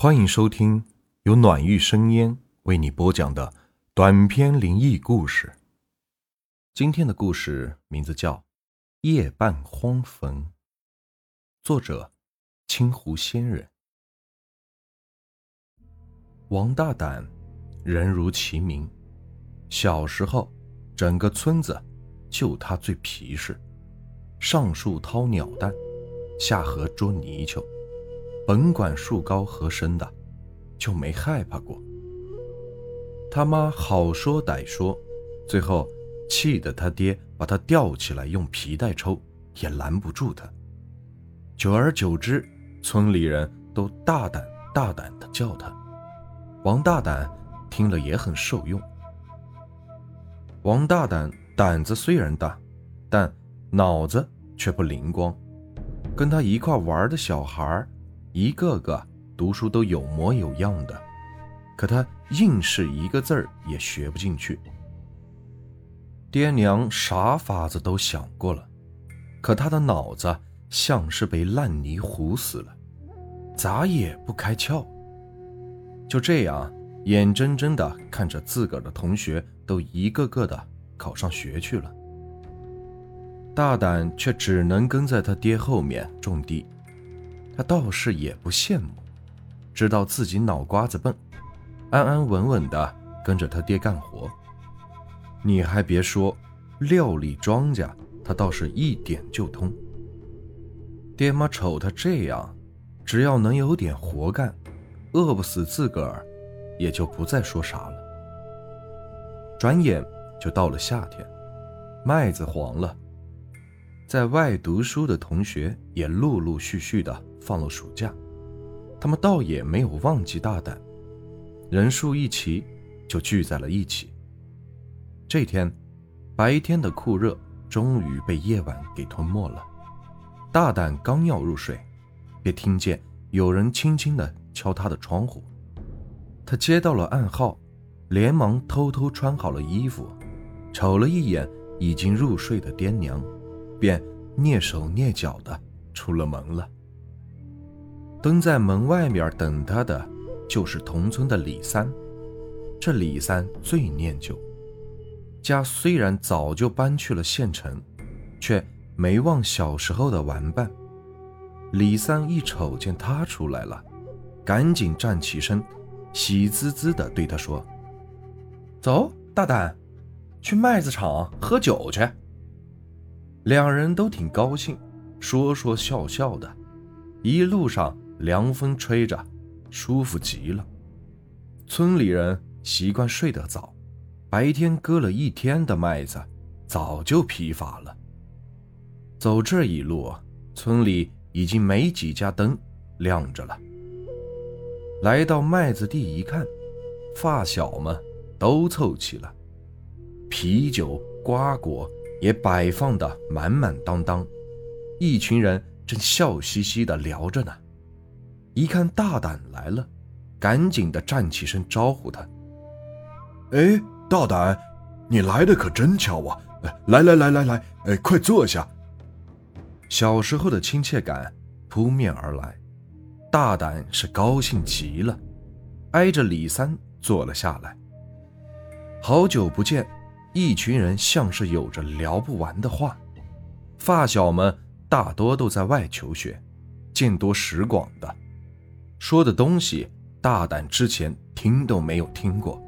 欢迎收听由暖玉生烟为你播讲的短篇灵异故事。今天的故事名字叫《夜半荒坟》，作者青湖仙人。王大胆，人如其名。小时候，整个村子就他最皮实，上树掏鸟蛋，下河捉泥鳅。甭管树高河深的，就没害怕过。他妈好说歹说，最后气得他爹把他吊起来用皮带抽，也拦不住他。久而久之，村里人都大胆大胆的叫他。王大胆听了也很受用。王大胆胆子虽然大，但脑子却不灵光，跟他一块玩的小孩一个个读书都有模有样的，可他硬是一个字儿也学不进去。爹娘啥法子都想过了，可他的脑子像是被烂泥糊死了，咋也不开窍。就这样，眼睁睁的看着自个儿的同学都一个个的考上学去了，大胆却只能跟在他爹后面种地。他倒是也不羡慕，知道自己脑瓜子笨，安安稳稳的跟着他爹干活。你还别说，料理庄稼他倒是一点就通。爹妈瞅他这样，只要能有点活干，饿不死自个儿，也就不再说啥了。转眼就到了夏天，麦子黄了，在外读书的同学也陆陆续续的。放了暑假，他们倒也没有忘记大胆，人数一齐，就聚在了一起。这天，白天的酷热终于被夜晚给吞没了。大胆刚要入睡，便听见有人轻轻的敲他的窗户。他接到了暗号，连忙偷偷穿好了衣服，瞅了一眼已经入睡的爹娘，便蹑手蹑脚的出了门了。蹲在门外面等他的，就是同村的李三。这李三最念旧，家虽然早就搬去了县城，却没忘小时候的玩伴。李三一瞅见他出来了，赶紧站起身，喜滋滋地对他说：“走，大胆，去麦子厂喝酒去。”两人都挺高兴，说说笑笑的，一路上。凉风吹着，舒服极了。村里人习惯睡得早，白天割了一天的麦子，早就疲乏了。走这一路，村里已经没几家灯亮着了。来到麦子地一看，发小们都凑齐了，啤酒、瓜果也摆放的满满当当，一群人正笑嘻嘻的聊着呢。一看大胆来了，赶紧的站起身招呼他：“哎，大胆，你来的可真巧啊！来来来来来，哎，快坐下。”小时候的亲切感扑面而来，大胆是高兴极了，挨着李三坐了下来。好久不见，一群人像是有着聊不完的话。发小们大多都在外求学，见多识广的。说的东西，大胆之前听都没有听过，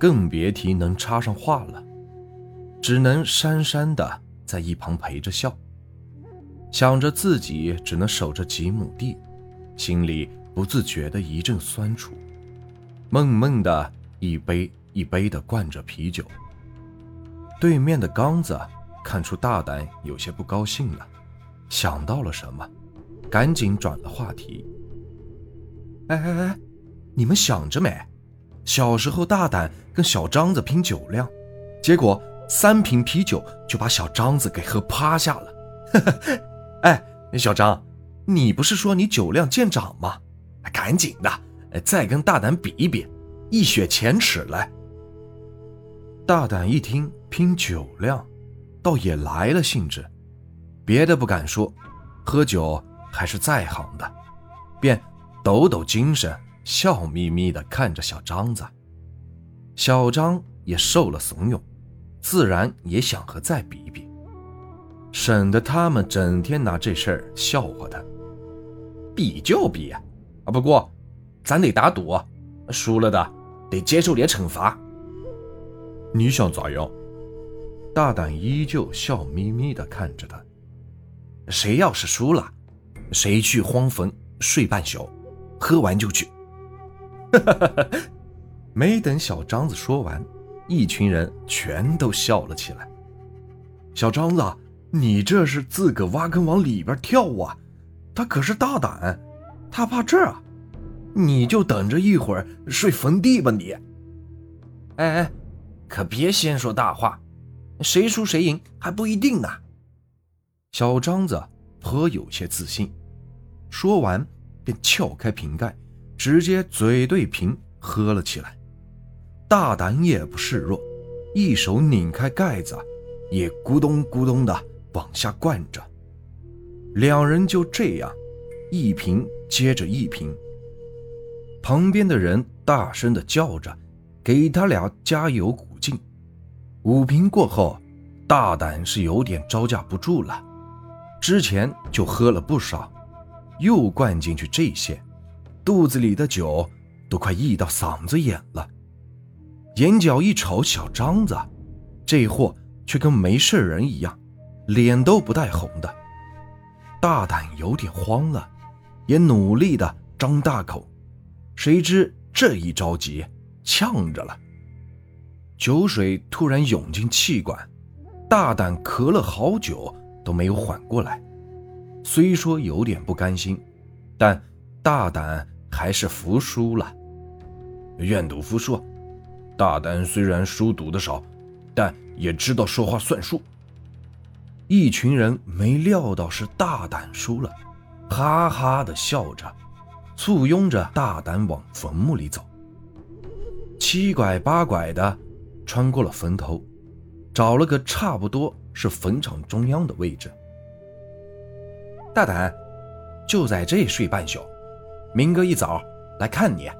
更别提能插上话了，只能讪讪的在一旁陪着笑，想着自己只能守着几亩地，心里不自觉的一阵酸楚，闷闷的一杯一杯的灌着啤酒。对面的刚子看出大胆有些不高兴了，想到了什么，赶紧转了话题。哎哎哎，你们想着没？小时候大胆跟小张子拼酒量，结果三瓶啤酒就把小张子给喝趴下了。哎，小张，你不是说你酒量见长吗？赶紧的，再跟大胆比一比，一雪前耻来。大胆一听拼酒量，倒也来了兴致，别的不敢说，喝酒还是在行的，便。抖抖精神，笑眯眯地看着小张子。小张也受了怂恿，自然也想和再比比，省得他们整天拿这事儿笑话他。比就比啊，不过咱得打赌，输了的得接受点惩罚。你想咋样？大胆依旧笑眯眯地看着他。谁要是输了，谁去荒坟睡半宿，喝完就去。没等小张子说完，一群人全都笑了起来。小张子，你这是自个挖坑往里边跳啊！他可是大胆，他怕这啊！你就等着一会儿睡坟地吧你！哎哎，可别先说大话，谁输谁赢还不一定呢。小张子颇有些自信，说完便撬开瓶盖，直接嘴对瓶喝了起来。大胆也不示弱，一手拧开盖子，也咕咚咕咚的往下灌着。两人就这样，一瓶接着一瓶。旁边的人大声的叫着，给他俩加油鼓劲。五瓶过后，大胆是有点招架不住了。之前就喝了不少，又灌进去这些，肚子里的酒都快溢到嗓子眼了。眼角一瞅，小张子，这货却跟没事人一样，脸都不带红的。大胆有点慌了，也努力的张大口，谁知这一着急，呛着了，酒水突然涌进气管，大胆咳了好久。都没有缓过来，虽说有点不甘心，但大胆还是服输了。愿赌服输，大胆虽然书读的少，但也知道说话算数。一群人没料到是大胆输了，哈哈的笑着，簇拥着大胆往坟墓里走。七拐八拐的穿过了坟头，找了个差不多。是坟场中央的位置。大胆，就在这睡半宿，明哥一早来看你。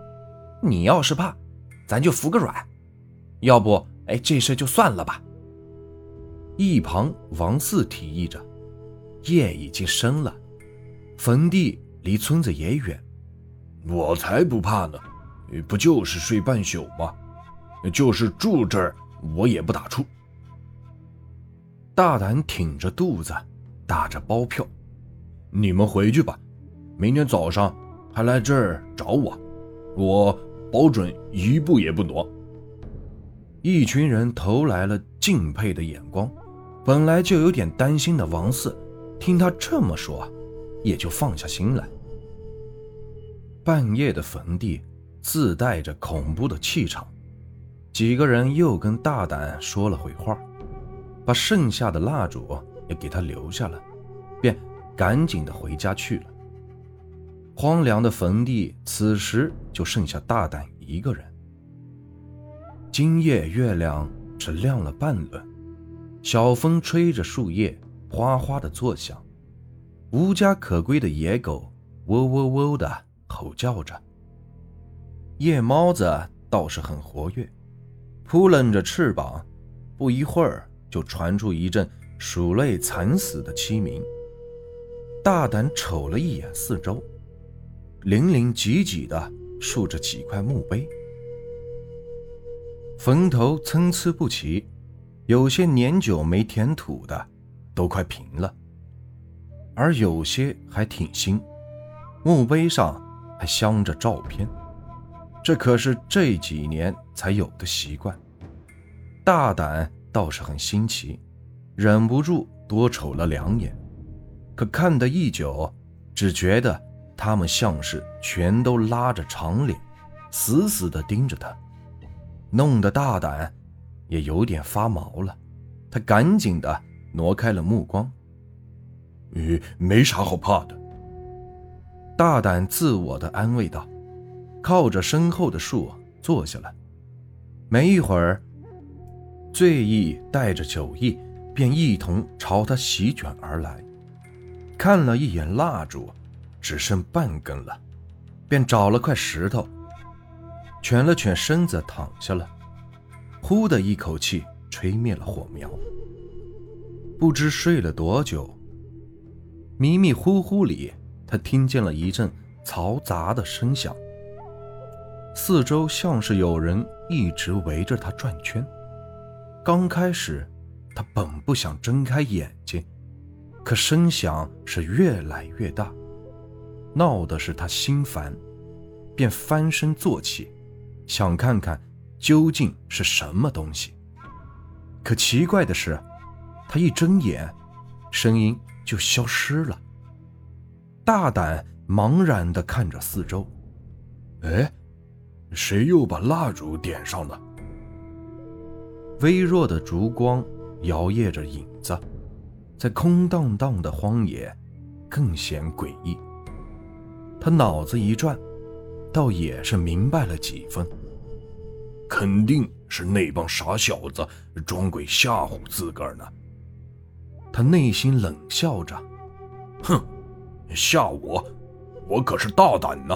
你要是怕，咱就服个软。要不，哎，这事就算了吧。一旁王四提议着，夜已经深了，坟地离村子也远，我才不怕呢。不就是睡半宿吗？就是住这儿，我也不打怵。大胆挺着肚子，打着包票：“你们回去吧，明天早上还来这儿找我，我保准一步也不挪。”一群人投来了敬佩的眼光。本来就有点担心的王四，听他这么说，也就放下心来。半夜的坟地自带着恐怖的气场，几个人又跟大胆说了会话。把剩下的蜡烛也给他留下了，便赶紧的回家去了。荒凉的坟地，此时就剩下大胆一个人。今夜月亮只亮了半轮，小风吹着树叶哗哗的作响，无家可归的野狗喔喔喔的吼叫着。夜猫子倒是很活跃，扑棱着翅膀，不一会儿。就传出一阵鼠类惨死的凄鸣。大胆瞅了一眼四周，零零挤挤的竖着几块墓碑，坟头参差不齐，有些年久没填土的都快平了，而有些还挺新，墓碑上还镶着照片，这可是这几年才有的习惯。大胆。倒是很新奇，忍不住多瞅了两眼，可看得一久，只觉得他们像是全都拉着长脸，死死地盯着他，弄得大胆也有点发毛了。他赶紧的挪开了目光，呃，没啥好怕的。大胆自我的安慰道，靠着身后的树坐下了。没一会儿。醉意带着酒意，便一同朝他席卷而来。看了一眼蜡烛，只剩半根了，便找了块石头，蜷了蜷身子躺下了，呼的一口气吹灭了火苗。不知睡了多久，迷迷糊糊里，他听见了一阵嘈杂的声响，四周像是有人一直围着他转圈。刚开始，他本不想睁开眼睛，可声响是越来越大，闹的是他心烦，便翻身坐起，想看看究竟是什么东西。可奇怪的是。他一睁眼，声音就消失了。大胆茫然地看着四周，哎，谁又把蜡烛点上了？微弱的烛光摇曳着影子，在空荡荡的荒野，更显诡异。他脑子一转，倒也是明白了几分，肯定是那帮傻小子装鬼吓唬自个儿呢。他内心冷笑着：“哼，吓我，我可是大胆呢！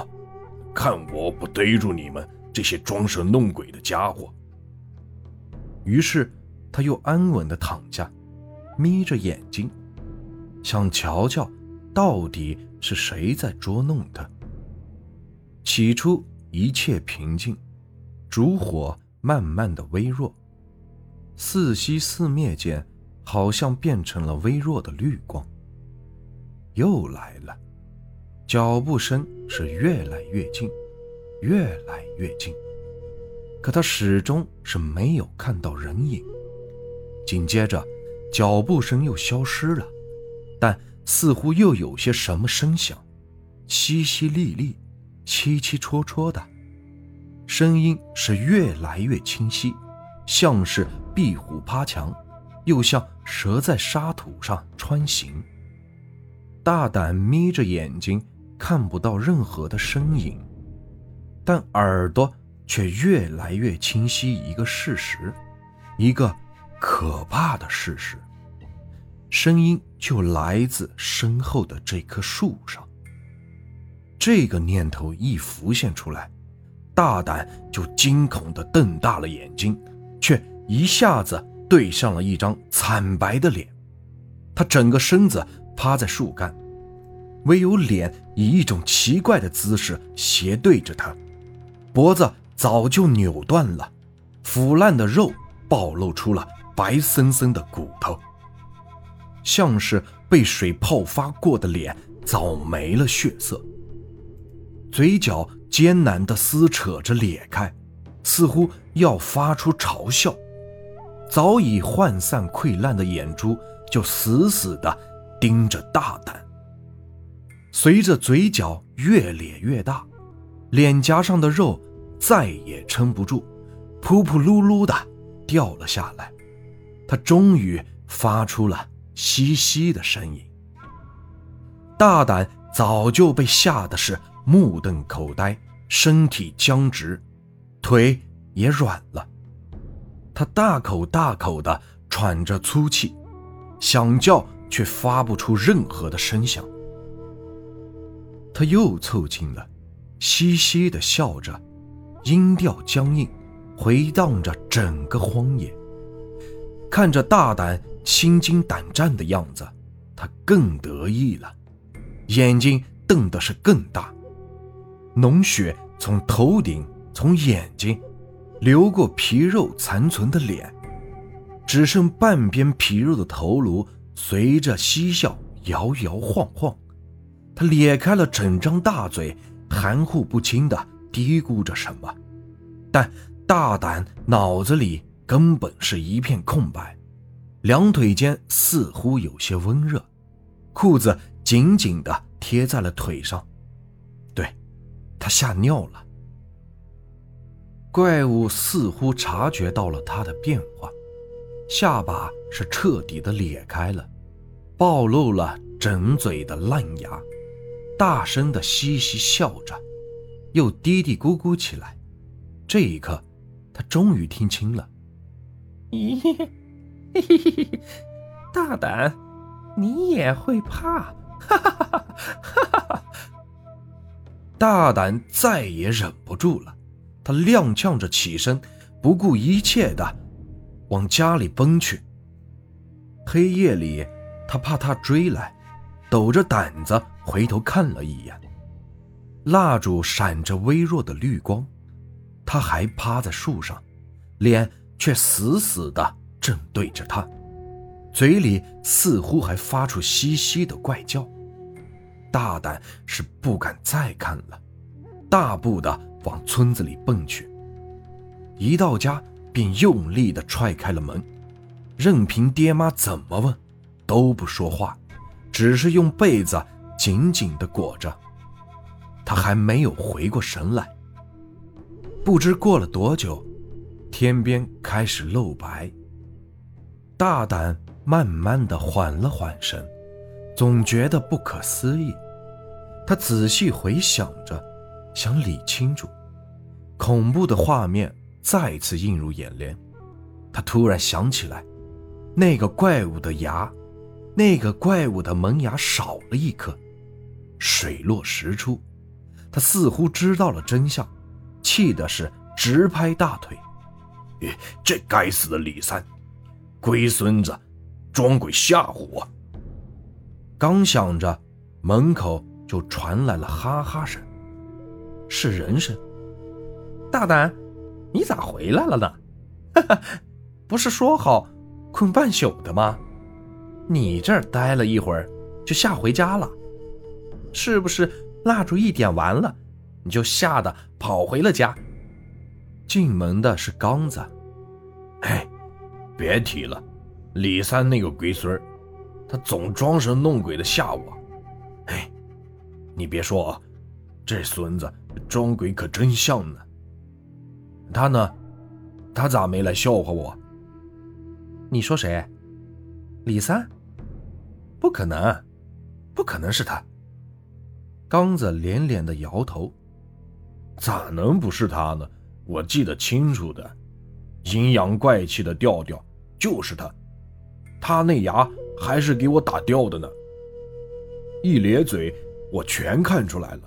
看我不逮住你们这些装神弄鬼的家伙！”于是他又安稳地躺下，眯着眼睛，想瞧瞧到底是谁在捉弄他。起初一切平静，烛火慢慢的微弱，似熄似灭间。好像变成了微弱的绿光。又来了，脚步声是越来越近，越来越近。可他始终是没有看到人影。紧接着，脚步声又消失了，但似乎又有些什么声响，淅淅沥沥，凄凄戳戳的，声音是越来越清晰，像是壁虎趴墙。又像蛇在沙土上穿行。大胆眯着眼睛，看不到任何的身影，但耳朵却越来越清晰。一个事实，一个可怕的事实。声音就来自身后的这棵树上。这个念头一浮现出来，大胆就惊恐地瞪大了眼睛，却一下子。对上了一张惨白的脸，他整个身子趴在树干，唯有脸以一种奇怪的姿势斜对着他，脖子早就扭断了，腐烂的肉暴露出了白森森的骨头，像是被水泡发过的脸早没了血色，嘴角艰难地撕扯着裂开，似乎要发出嘲笑。早已涣散溃烂的眼珠就死死地盯着大胆。随着嘴角越咧越大，脸颊上的肉再也撑不住，噗噗噜噜的掉了下来。他终于发出了嘻嘻的声音。大胆早就被吓得是目瞪口呆，身体僵直，腿也软了。他大口大口地喘着粗气，想叫却发不出任何的声响。他又凑近了，嘻嘻地笑着，音调僵硬，回荡着整个荒野。看着大胆心惊胆战的样子，他更得意了，眼睛瞪得是更大，脓血从头顶，从眼睛。流过皮肉残存的脸，只剩半边皮肉的头颅随着嬉笑摇摇晃晃。他咧开了整张大嘴，含糊不清地嘀咕着什么，但大胆脑子里根本是一片空白，两腿间似乎有些温热，裤子紧紧地贴在了腿上。对，他吓尿了。怪物似乎察觉到了他的变化，下巴是彻底的裂开了，暴露了整嘴的烂牙，大声的嘻嘻笑着，又嘀嘀咕咕起来。这一刻，他终于听清了：“咦，嘿嘿嘿嘿，大胆，你也会怕？哈哈哈哈哈哈！”大胆再也忍不住了，他踉跄着起身，不顾一切的往家里奔去。黑夜里，他怕他追来，抖着胆子回头看了一眼，蜡烛闪着微弱的绿光，他还趴在树上，脸却死死的正对着他，嘴里似乎还发出嘻嘻的怪叫。大胆是不敢再看了，大步的往村子里奔去。一到家便用力的踹开了门，任凭爹妈怎么问，都不说话，只是用被子紧紧的裹着。他还没有回过神来，不知过了多久，天边开始露白。大胆慢慢的缓了缓神。总觉得不可思议，他仔细回想着，想理清楚，恐怖的画面再次映入眼帘。他突然想起来，那个怪物的牙，那个怪物的门牙少了一颗，水落石出。他似乎知道了真相，气的是直拍大腿：“这该死的李三，龟孙子，装鬼吓唬我！”刚想着，门口就传来了哈哈声，是人声。大胆，你咋回来了呢？哈哈，不是说好困半宿的吗？你这儿待了一会儿，就吓回家了，是不是？蜡烛一点完了，你就吓得跑回了家。进门的是刚子。哎，别提了，李三那个龟孙儿。他总装神弄鬼的吓我，哎，你别说啊，这孙子装鬼可真像呢。他呢，他咋没来笑话我？你说谁？李三？不可能，不可能是他。刚子连连的摇头，咋能不是他呢？我记得清楚的，阴阳怪气的调调就是他，他那牙。还是给我打掉的呢！一咧嘴，我全看出来了。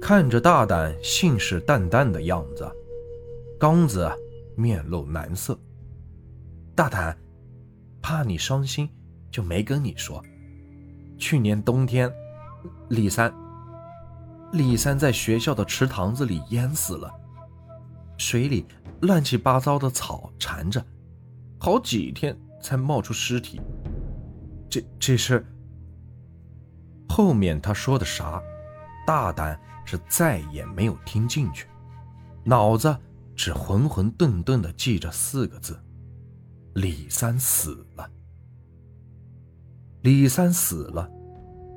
看着大胆信誓旦旦的样子，刚子面露难色。大胆，怕你伤心，就没跟你说。去年冬天，李三，李三在学校的池塘子里淹死了，水里乱七八糟的草缠着，好几天。才冒出尸体，这这是后面他说的啥？大胆是再也没有听进去，脑子只混混沌沌的记着四个字：李三死了。李三死了，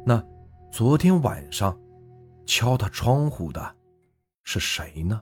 那昨天晚上敲他窗户的是谁呢？